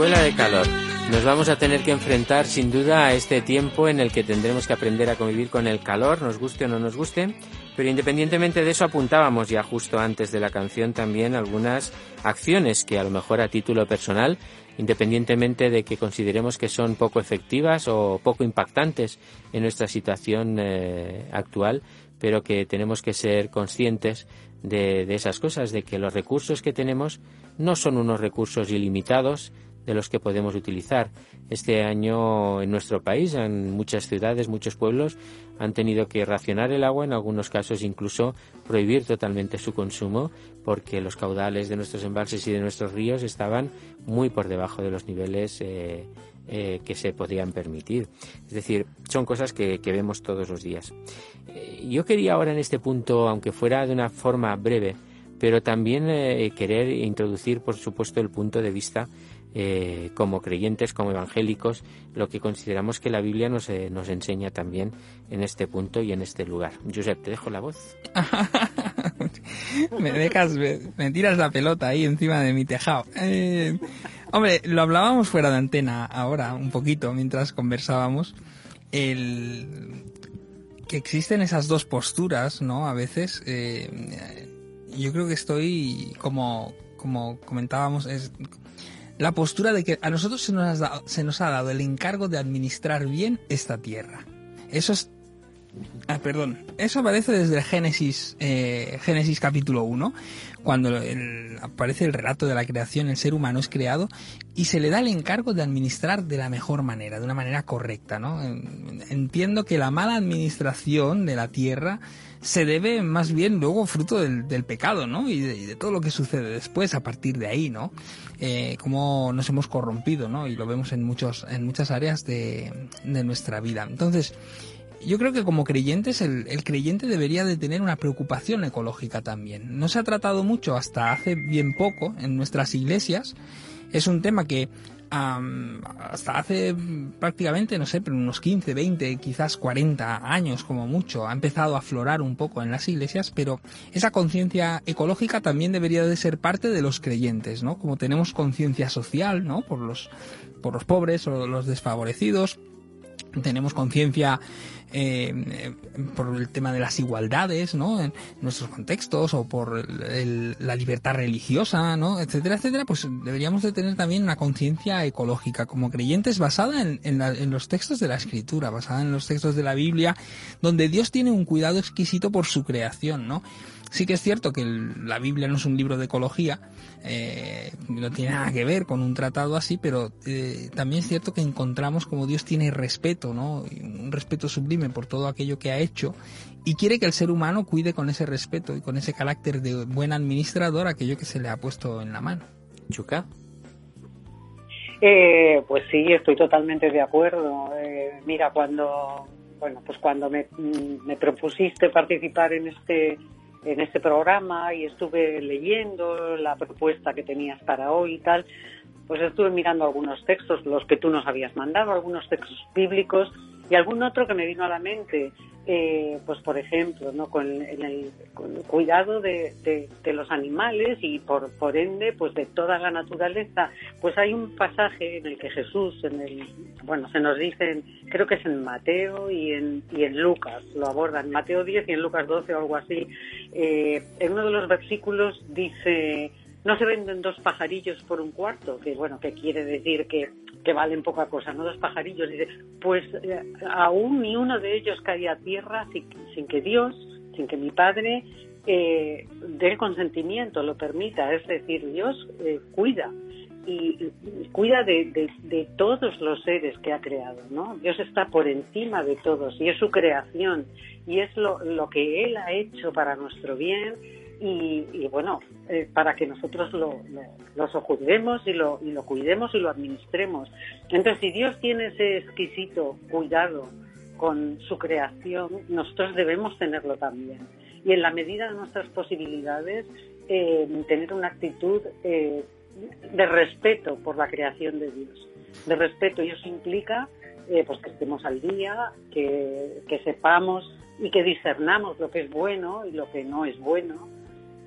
Speaker 2: Escuela de calor. Nos vamos a tener que enfrentar sin duda a este tiempo en el que tendremos que aprender a convivir con el calor, nos guste o no nos guste, pero independientemente de eso apuntábamos ya justo antes de la canción también algunas acciones que a lo mejor a título personal, independientemente de que consideremos que son poco efectivas o poco impactantes en nuestra situación eh, actual, pero que tenemos que ser conscientes de, de esas cosas, de que los recursos que tenemos no son unos recursos ilimitados, de los que podemos utilizar. Este año en nuestro país, en muchas ciudades, muchos pueblos han tenido que racionar el agua, en algunos casos incluso prohibir totalmente su consumo, porque los caudales de nuestros embalses y de nuestros ríos estaban muy por debajo de los niveles eh, eh, que se podían permitir. Es decir, son cosas que, vemos todos los días. Eh, yo quería ahora en este punto, aunque fuera de una forma breve, pero también querer introducir, por supuesto, el punto de vista eh, como creyentes, como evangélicos, lo que consideramos que la Biblia nos, eh, nos enseña también en este punto y en este lugar. Josep, te dejo la voz. *laughs*
Speaker 3: me dejas, me, tiras la pelota ahí encima de mi tejado. Eh, hombre, lo hablábamos fuera de antena ahora, un poquito, mientras conversábamos. El, que existen esas dos posturas, ¿no? A veces, yo creo que estoy como, como comentábamos, es la postura de que a nosotros se nos, ha dado, se nos ha dado el encargo de administrar bien esta tierra. Eso es Ah, perdón. Eso aparece desde Génesis, eh, Génesis capítulo 1, cuando aparece el relato de la creación, el ser humano es creado y se le da el encargo de administrar de la mejor manera, de una manera correcta, ¿no? Entiendo que la mala administración de la tierra se debe más bien luego fruto del, pecado, ¿no? Y de, todo lo que sucede después a partir de ahí, ¿no? Eh, cómo nos hemos corrompido, ¿no? Y lo vemos en muchos, en muchas áreas de, de nuestra vida. Entonces, yo creo que como creyentes el, el, creyente debería de tener una preocupación ecológica también. No se ha tratado mucho hasta hace bien poco en nuestras iglesias. Es un tema que hasta hace prácticamente, no sé, pero unos 15, 20, quizás 40 años como mucho, ha empezado a aflorar un poco en las iglesias, pero esa conciencia ecológica también debería de ser parte de los creyentes, ¿no? Como tenemos conciencia social, ¿no? Por los, por los pobres o los desfavorecidos, tenemos conciencia eh, por el tema de las igualdades, ¿no? En nuestros contextos o por la libertad religiosa, ¿no? Etcétera, etcétera, pues deberíamos de tener también una conciencia ecológica como creyentes basada en, en los textos de la Escritura, basada en los textos de la Biblia, donde Dios tiene un cuidado exquisito por su creación, ¿no? Sí que es cierto que la Biblia no es un libro de ecología, eh, no tiene nada que ver con un tratado así, pero eh, también es cierto que encontramos como Dios tiene respeto, ¿no? Un respeto sublime por todo aquello que ha hecho y quiere que el ser humano cuide con ese respeto y con ese carácter de buen administrador aquello que se le ha puesto en la mano.
Speaker 2: Chuca.
Speaker 4: Eh, pues sí, estoy totalmente de acuerdo. Eh, mira, cuando bueno, pues cuando me, me propusiste participar en este en este programa y estuve leyendo la propuesta que tenías para hoy y tal, pues estuve mirando algunos textos, los que tú nos habías mandado, algunos textos bíblicos y algún otro que me vino a la mente, eh, pues por ejemplo, ¿no? con, el, cuidado de, los animales y por, por ende, pues de toda la naturaleza. Pues hay un pasaje en el que Jesús, en el, bueno, se nos dice, creo que es en Mateo y en, y en Lucas, lo abordan, en Mateo 10 y en Lucas 12 o algo así. Eh, en uno de los versículos dice, no se venden dos pajarillos por un cuarto, que bueno, que quiere decir que que valen poca cosa, ¿no? Dos pajarillos. Dice, pues eh, aún ni uno de ellos caía a tierra sin, que Dios, sin que mi Padre eh, dé consentimiento, lo permita. Es decir, Dios eh, cuida y, cuida de, todos los seres que ha creado, ¿no? Dios está por encima de todos y es su creación y es lo que Él ha hecho para nuestro bien y, bueno, eh, para que nosotros lo, lo, sojuzguemos y lo, y lo cuidemos y lo administremos. Entonces, si Dios tiene ese exquisito cuidado con su creación, nosotros debemos tenerlo también. Y en la medida de nuestras posibilidades, eh, tener una actitud eh, de respeto por la creación de Dios. De respeto, y eso implica pues que estemos al día, que, que sepamos y que discernamos lo que es bueno y lo que no es bueno,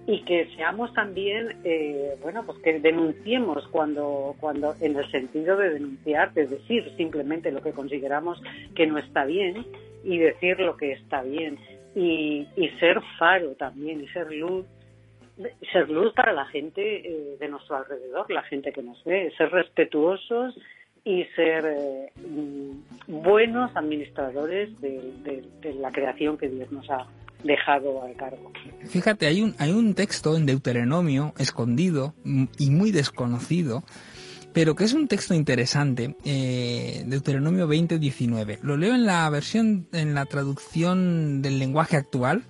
Speaker 4: y que seamos también, eh, bueno, pues que denunciemos cuando, cuando, en el sentido de denunciar, de decir simplemente lo que consideramos que no está bien y decir lo que está bien. Y, ser faro también y ser luz ser luz para la gente eh, de nuestro alrededor, la gente que nos ve, ser respetuosos y ser eh, mm, buenos administradores de, la creación que Dios nos ha dejado al cargo.
Speaker 3: Fíjate, hay un, hay un texto en Deuteronomio escondido y muy desconocido, pero que es un texto interesante, eh, Deuteronomio 20-19. Lo leo en la versión, en la traducción del lenguaje actual,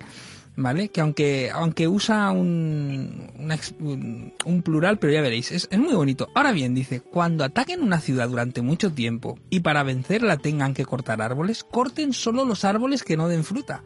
Speaker 3: ¿vale? Que aunque, aunque usa un, un, plural, pero ya veréis, es, es, muy bonito. Ahora bien, dice, cuando ataquen una ciudad durante mucho tiempo y para vencerla tengan que cortar árboles, corten solo los árboles que no den fruta.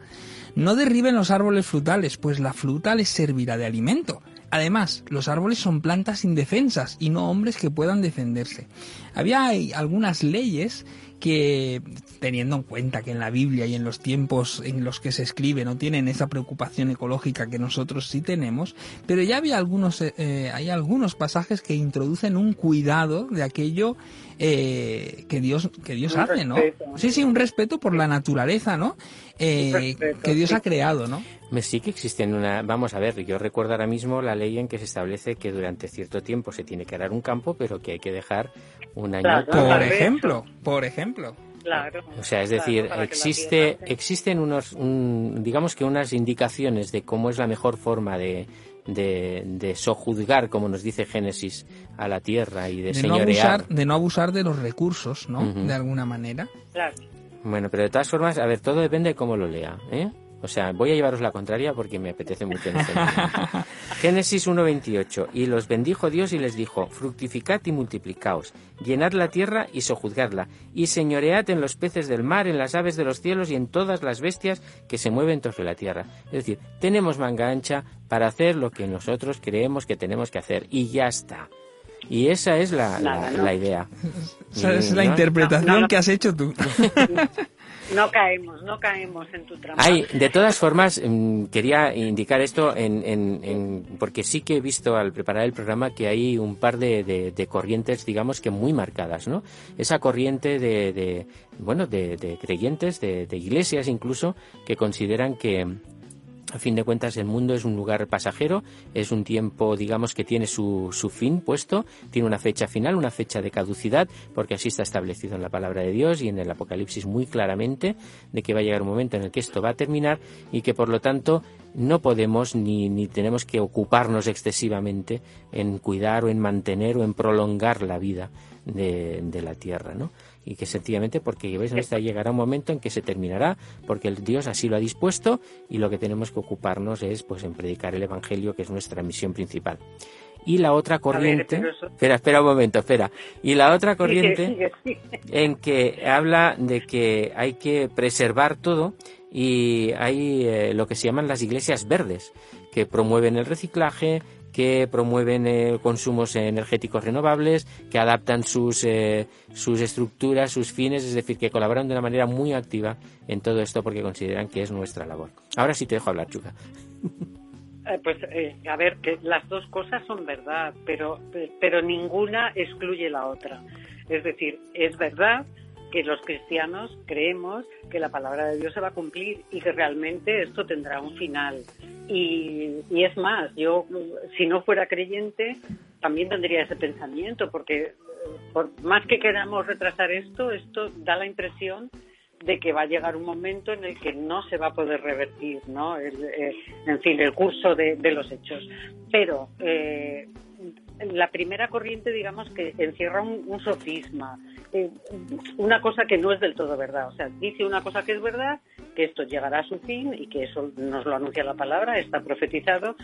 Speaker 3: No derriben los árboles frutales, pues la fruta les servirá de alimento. Además, los árboles son plantas indefensas y no hombres que puedan defenderse. Había algunas leyes que teniendo en cuenta que en la Biblia y en los tiempos en los que se escribe no tienen esa preocupación ecológica que nosotros sí tenemos, pero ya había algunos, eh, eh, hay algunos pasajes que introducen un cuidado de aquello eh, que Dios que Dios hace, ¿no? Sí, sí, un respeto por la naturaleza, ¿no? que Dios ha creado, ¿no?
Speaker 2: Sí que existen una... Vamos a ver, yo recuerdo ahora mismo la ley en que se establece que durante cierto tiempo se tiene que arar un campo, pero que hay que dejar un año...
Speaker 3: por ejemplo, por ejemplo.
Speaker 4: Claro,
Speaker 2: o sea, es decir, existe, existen unos, digamos que unas indicaciones de cómo es la mejor forma de, de, sojuzgar, como nos dice Génesis, a la tierra y de, señorear.
Speaker 3: No abusar, de no abusar de los recursos, ¿no? De alguna manera.
Speaker 4: Claro.
Speaker 2: Bueno, pero de todas formas, a ver, todo depende de cómo lo lea, ¿eh? O sea, voy a llevaros la contraria porque me apetece mucho en este *laughs* Génesis 1.28. Y los bendijo Dios y les dijo, fructificad y multiplicaos, llenad la tierra y sojuzgadla, y señoread en los peces del mar, en las aves de los cielos y en todas las bestias que se mueven sobre la tierra. Es decir, tenemos manga ancha para hacer lo que nosotros creemos que tenemos que hacer, y ya está. Y esa es la, idea. *laughs*
Speaker 3: Esa es la interpretación que has hecho tú. *laughs*
Speaker 4: No caemos, no caemos en tu trampa.
Speaker 2: De todas formas, mm, quería indicar esto en, en, porque sí que he visto al preparar el programa que hay un par de, corrientes, digamos que muy marcadas, ¿no? Esa corriente de bueno, de, creyentes, de iglesias incluso, que consideran que a fin de cuentas, el mundo es un lugar pasajero, es un tiempo, digamos, que tiene su, su, fin puesto, tiene una fecha final, una fecha de caducidad, porque así está establecido en la palabra de Dios y en el Apocalipsis muy claramente, de que va a llegar un momento en el que esto va a terminar y que, por lo tanto, no podemos ni, ni tenemos que ocuparnos excesivamente en cuidar o en mantener o en prolongar la vida de, de la tierra, ¿no? Y que sencillamente porque ¿ves? Esta llegará un momento en que se terminará porque el Dios así lo ha dispuesto y lo que tenemos que ocuparnos es pues en predicar el evangelio que es nuestra misión principal. Y la otra corriente espera espera un momento espera. Y la otra corriente en que habla de que hay que preservar todo y hay eh, lo que se llaman las iglesias verdes que promueven el reciclaje que promueven eh, consumos energéticos renovables, que adaptan sus, eh, sus estructuras, sus fines, es decir, que colaboran de una manera muy activa en todo esto porque consideran que es nuestra labor. Ahora sí te dejo hablar, Chuca.
Speaker 4: Eh, pues a ver, las dos cosas son verdad, pero, pero ninguna excluye la otra. Es decir, es verdad que los cristianos creemos que la palabra de Dios se va a cumplir y que realmente esto tendrá un final. Y, es más, yo si no fuera creyente también tendría ese pensamiento, porque eh, por más que queramos retrasar esto, esto da la impresión de que va a llegar un momento en el que no se va a poder revertir, ¿no? Eh, en fin, el curso de, los hechos. Pero eh, la primera corriente, digamos, que encierra un sofisma, eh, una cosa que no es del todo verdad. O sea, dice una cosa que es verdad, que esto llegará a su fin y que eso nos lo anuncia la palabra, está profetizado,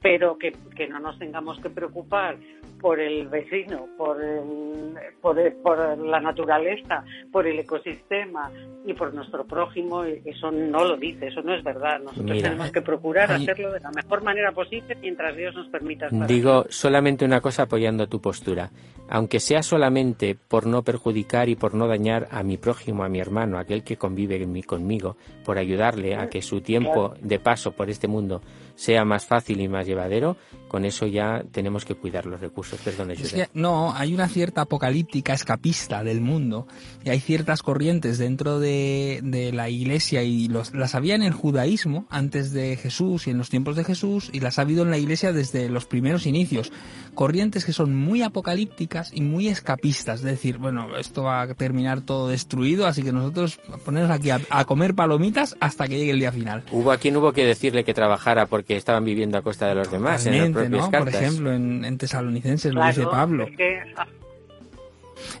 Speaker 4: pero que, no nos tengamos que preocupar por el vecino, por, por, por, la naturaleza, por el ecosistema, y por nuestro prójimo, eso no lo dice, eso no es verdad. Nosotros tenemos que procurar hacerlo de la mejor manera posible mientras Dios nos permita.
Speaker 2: Digo solamente una cosa apoyando tu postura. Aunque sea solamente por no perjudicar y por no dañar a mi prójimo, a mi hermano, aquel que convive conmigo, por ayudarle a que su tiempo de paso por este mundo sea más fácil y más llevadero, con eso ya tenemos que cuidar los recursos. Perdón,
Speaker 3: es que, no, hay una cierta apocalíptica escapista del mundo y hay ciertas corrientes dentro de, de la iglesia y los, las había en el judaísmo antes de Jesús y en los tiempos de Jesús y las ha habido en la iglesia desde los primeros inicios. Corrientes que son muy apocalípticas y muy escapistas. Es decir, bueno, esto va a terminar todo destruido, así que nosotros ponernos aquí a, a comer palomitas hasta que llegue el día final.
Speaker 2: Hubo a quien hubo que decirle que trabajara porque que estaban viviendo a costa de los demás en propias
Speaker 3: Por ejemplo, en, Tesalonicenses lo dice Pablo.
Speaker 4: Ah,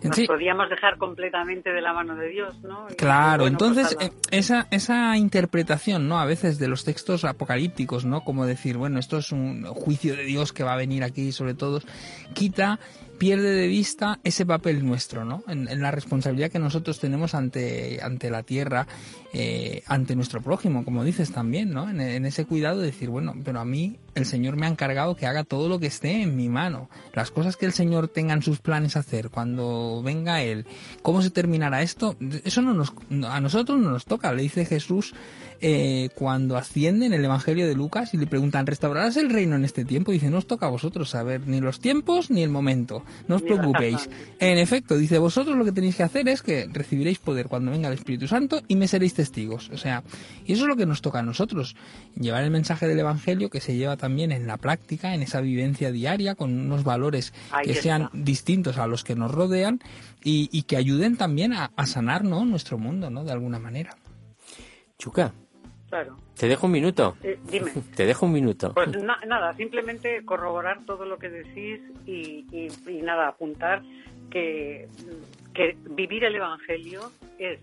Speaker 4: nos podíamos dejar completamente de la mano de Dios, ¿no?
Speaker 3: claro, pues entonces eh, esa, esa interpretación, ¿no? A veces de los textos apocalípticos, ¿no? Como decir, bueno, esto es un juicio de Dios que va a venir aquí sobre todos, quita pierde de vista ese papel nuestro, ¿no? En, la responsabilidad que nosotros tenemos ante, ante la tierra, eh, ante nuestro prójimo, como dices también, ¿no? En, en, ese cuidado de decir, bueno, pero a mí el Señor me ha encargado que haga todo lo que esté en mi mano. Las cosas que el Señor tenga en sus planes hacer, cuando venga Él, cómo se terminará esto, eso no nos, a nosotros no nos toca, le dice Jesús eh, cuando asciende en el Evangelio de Lucas y le preguntan, ¿restaurarás el reino en este tiempo? dice, no os toca a vosotros saber ni los tiempos ni el momento, no os preocupéis. En efecto, dice, vosotros lo que tenéis que hacer es que recibiréis poder cuando venga el Espíritu Santo y me seréis testigos. O sea, y eso es lo que nos toca a nosotros, llevar el mensaje del Evangelio que se lleva también en la práctica, en esa vivencia diaria, con unos valores que sean distintos a los que nos rodean y, que ayuden también a, sanar ¿no? nuestro mundo, ¿no? De alguna manera.
Speaker 2: Chuca, te dejo un minuto.
Speaker 4: Eh, dime. *laughs*
Speaker 2: Te dejo un minuto.
Speaker 4: Pues nada, simplemente corroborar todo lo que decís y, nada, apuntar que, que vivir el Evangelio es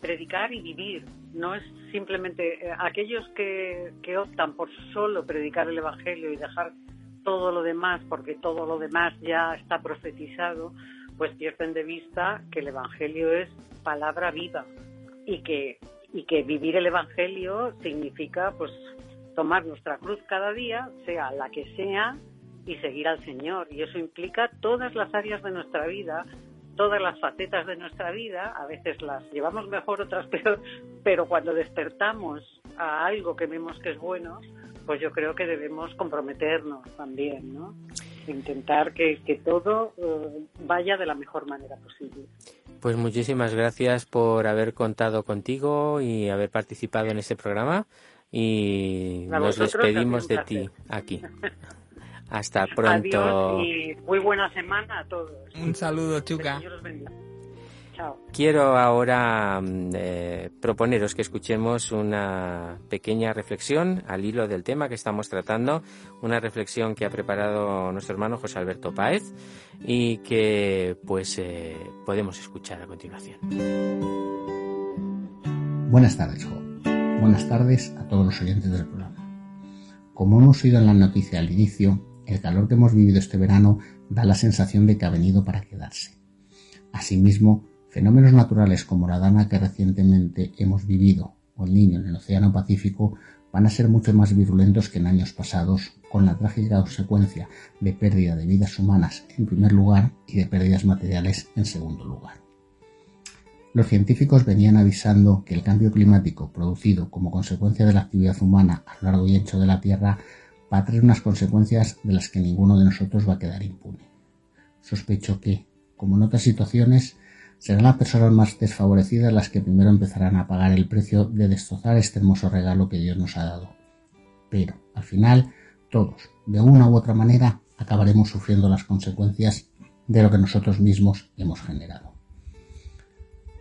Speaker 4: predicar y vivir. No es simplemente eh, aquellos que, que optan por solo predicar el Evangelio y dejar todo lo demás, porque todo lo demás ya está profetizado, pues pierden de vista que el Evangelio es palabra viva y que y que vivir el Evangelio significa pues tomar nuestra cruz cada día, sea la que sea, y seguir al Señor. Y eso implica todas las áreas de nuestra vida, todas las facetas de nuestra vida, a veces las llevamos mejor, otras peor, pero cuando despertamos a algo que vemos que es bueno, pues yo creo que debemos comprometernos también, ¿no? Intentar que, que todo eh, vaya de la mejor manera posible.
Speaker 2: Pues muchísimas gracias por haber contado contigo y haber participado en este programa y nos despedimos de ti aquí. *laughs* Hasta pronto.
Speaker 4: y muy buena semana a todos.
Speaker 3: Un saludo, Chuca.
Speaker 2: Quiero ahora mm, eh, proponeros que escuchemos una pequeña reflexión al hilo del tema que estamos tratando, una reflexión que ha preparado nuestro hermano José Alberto Páez y que pues eh, podemos escuchar a continuación.
Speaker 5: Buenas tardes, Jo. Buenas tardes a todos los oyentes del programa. Como hemos oído en la noticia al inicio, el calor que hemos vivido este verano da la sensación de que ha venido para quedarse. Asimismo, Fenómenos naturales como la dana que recientemente hemos vivido o el niño en el Océano Pacífico van a ser mucho más virulentos que en años pasados, con la trágica consecuencia de pérdida de vidas humanas en primer lugar y de pérdidas materiales en segundo lugar. Los científicos venían avisando que el cambio climático producido como consecuencia de la actividad humana a lo largo y ancho de la Tierra va a traer unas consecuencias de las que ninguno de nosotros va a quedar impune. Sospecho que, como en otras situaciones, Serán las personas más desfavorecidas las que primero empezarán a pagar el precio de destrozar este hermoso regalo que Dios nos ha dado. Pero, al final, todos, de una u otra manera, acabaremos sufriendo las consecuencias de lo que nosotros mismos hemos generado.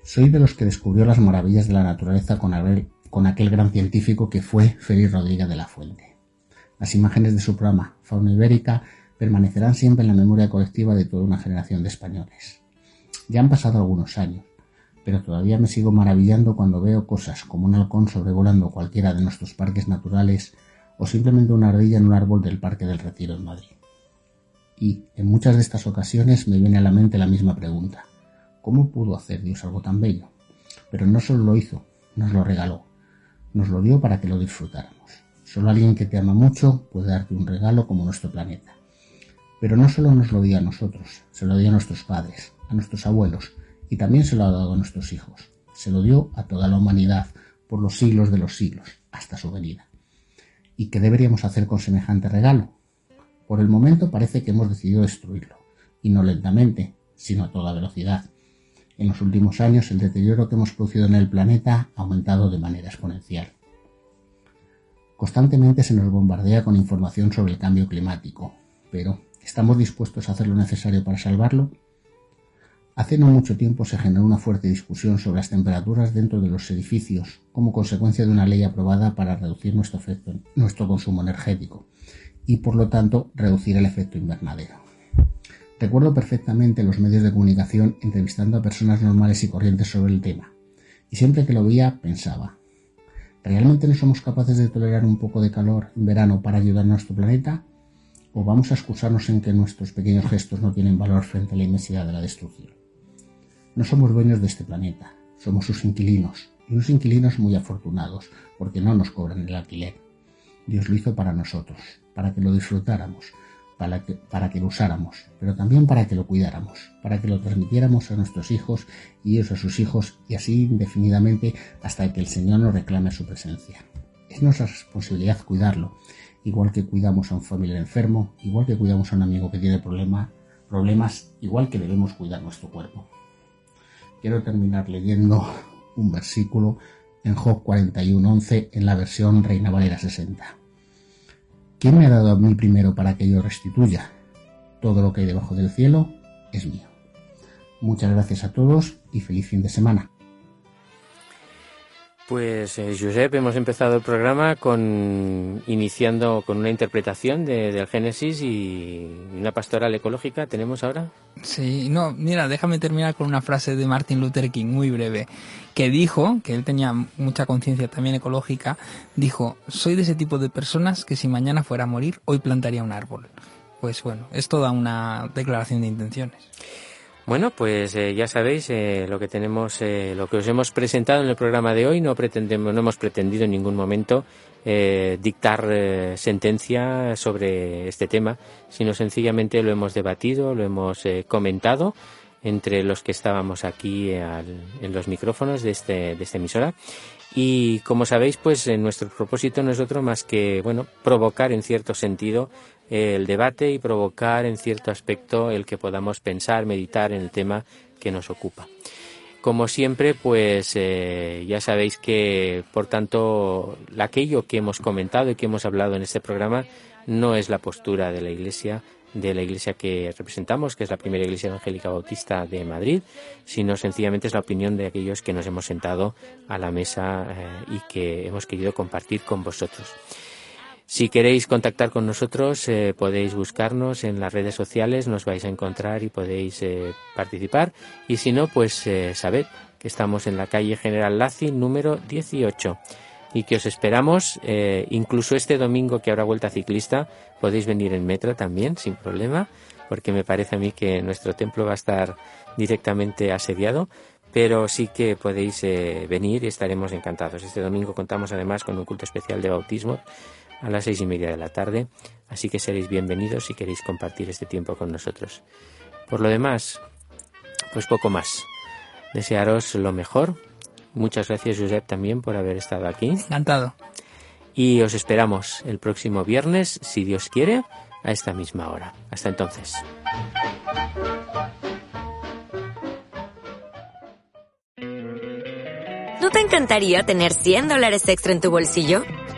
Speaker 5: Soy de los que descubrió las maravillas de la naturaleza con aquel, con aquel gran científico que fue Félix Rodríguez de la Fuente. Las imágenes de su programa Fauna Ibérica permanecerán siempre en la memoria colectiva de toda una generación de españoles. Ya han pasado algunos años, pero todavía me sigo maravillando cuando veo cosas como un halcón sobrevolando cualquiera de nuestros parques naturales o simplemente una ardilla en un árbol del Parque del Retiro en Madrid. Y en muchas de estas ocasiones me viene a la mente la misma pregunta. ¿Cómo pudo hacer Dios algo tan bello? Pero no solo lo hizo, nos lo regaló. Nos lo dio para que lo disfrutáramos. Solo alguien que te ama mucho puede darte un regalo como nuestro planeta. Pero no solo nos lo dio a nosotros, se lo dio a nuestros padres, a nuestros abuelos, y también se lo ha dado a nuestros hijos. Se lo dio a toda la humanidad por los siglos de los siglos, hasta su venida. ¿Y qué deberíamos hacer con semejante regalo? Por el momento parece que hemos decidido destruirlo, y no lentamente, sino a toda velocidad. En los últimos años el deterioro que hemos producido en el planeta ha aumentado de manera exponencial. Constantemente se nos bombardea con información sobre el cambio climático, pero ¿estamos dispuestos a hacer lo necesario para salvarlo? Hace no mucho tiempo se generó una fuerte discusión sobre las temperaturas dentro de los edificios como consecuencia de una ley aprobada para reducir nuestro, efecto, nuestro consumo energético y por lo tanto reducir el efecto invernadero. Recuerdo perfectamente los medios de comunicación entrevistando a personas normales y corrientes sobre el tema y siempre que lo veía pensaba, ¿realmente no somos capaces de tolerar un poco de calor en verano para ayudar a nuestro planeta? ¿O vamos a excusarnos en que nuestros pequeños gestos no tienen valor frente a la inmensidad de la destrucción? No somos dueños de este planeta, somos sus inquilinos, y unos inquilinos muy afortunados, porque no nos cobran el alquiler. Dios lo hizo para nosotros, para que lo disfrutáramos, para que, lo usáramos, pero también para que lo cuidáramos, para que lo transmitiéramos a nuestros hijos y ellos a sus hijos, y así indefinidamente hasta que el Señor nos reclame su presencia. Es nuestra responsabilidad cuidarlo, igual que cuidamos a un familiar enfermo, igual que cuidamos a un amigo que tiene problema, problemas, igual que debemos cuidar nuestro cuerpo quiero terminar leyendo un versículo en Job 41.11 en la versión Reina Valera 60. ¿Quién me ha dado a mí primero para que yo restituya? Todo lo que hay debajo del cielo es mío. Muchas gracias a todos y feliz fin de semana.
Speaker 2: Pues eh, Josep, hemos empezado el programa con iniciando con una interpretación de, del Génesis y una pastoral ecológica. ¿Tenemos ahora?
Speaker 3: Sí, no, mira, déjame terminar con una frase de Martin Luther King, muy breve, que dijo, que él tenía mucha conciencia también ecológica, dijo, soy de ese tipo de personas que si mañana fuera a morir, hoy plantaría un árbol. Pues bueno, es toda una declaración de intenciones.
Speaker 2: Bueno, pues eh, ya sabéis eh, lo que tenemos, eh, lo que os hemos presentado en el programa de hoy. No pretendemos, no hemos pretendido en ningún momento dictar sentencia sobre este tema, sino sencillamente lo hemos debatido, lo hemos comentado entre los que estábamos aquí en los micrófonos de este de esta emisora. Y como sabéis, pues nuestro propósito no es otro más que, bueno, provocar en cierto sentido el debate y provocar en cierto aspecto el que podamos pensar, meditar en el tema que nos ocupa. Como siempre, pues eh, ya sabéis que, por tanto, aquello que hemos comentado y que hemos hablado en este programa no es la postura de la Iglesia, de la Iglesia que representamos, que es la primera Iglesia Evangélica Bautista de Madrid, sino sencillamente es la opinión de aquellos que nos hemos sentado a la mesa eh, y que hemos querido compartir con vosotros. Si queréis contactar con nosotros, eh, podéis buscarnos en las redes sociales, nos vais a encontrar y podéis eh, participar. Y si no, pues eh, sabed que estamos en la calle General Laci número 18 y que os esperamos incluso este domingo que habrá vuelta ciclista. Podéis venir en metro también, sin problema, porque me parece a mí que nuestro templo va a estar directamente asediado pero sí que podéis venir y estaremos encantados. Este domingo contamos además con un culto especial de bautismo a las seis y media de la tarde, así que seréis bienvenidos si queréis compartir este tiempo con nosotros. Por lo demás, pues poco más. Desearos lo mejor. Muchas gracias, Josep, también por haber estado aquí.
Speaker 3: Encantado.
Speaker 2: Y os esperamos el próximo viernes, si Dios quiere, a esta misma hora. Hasta entonces.
Speaker 6: ¿No te encantaría tener 100 dólares extra en tu bolsillo?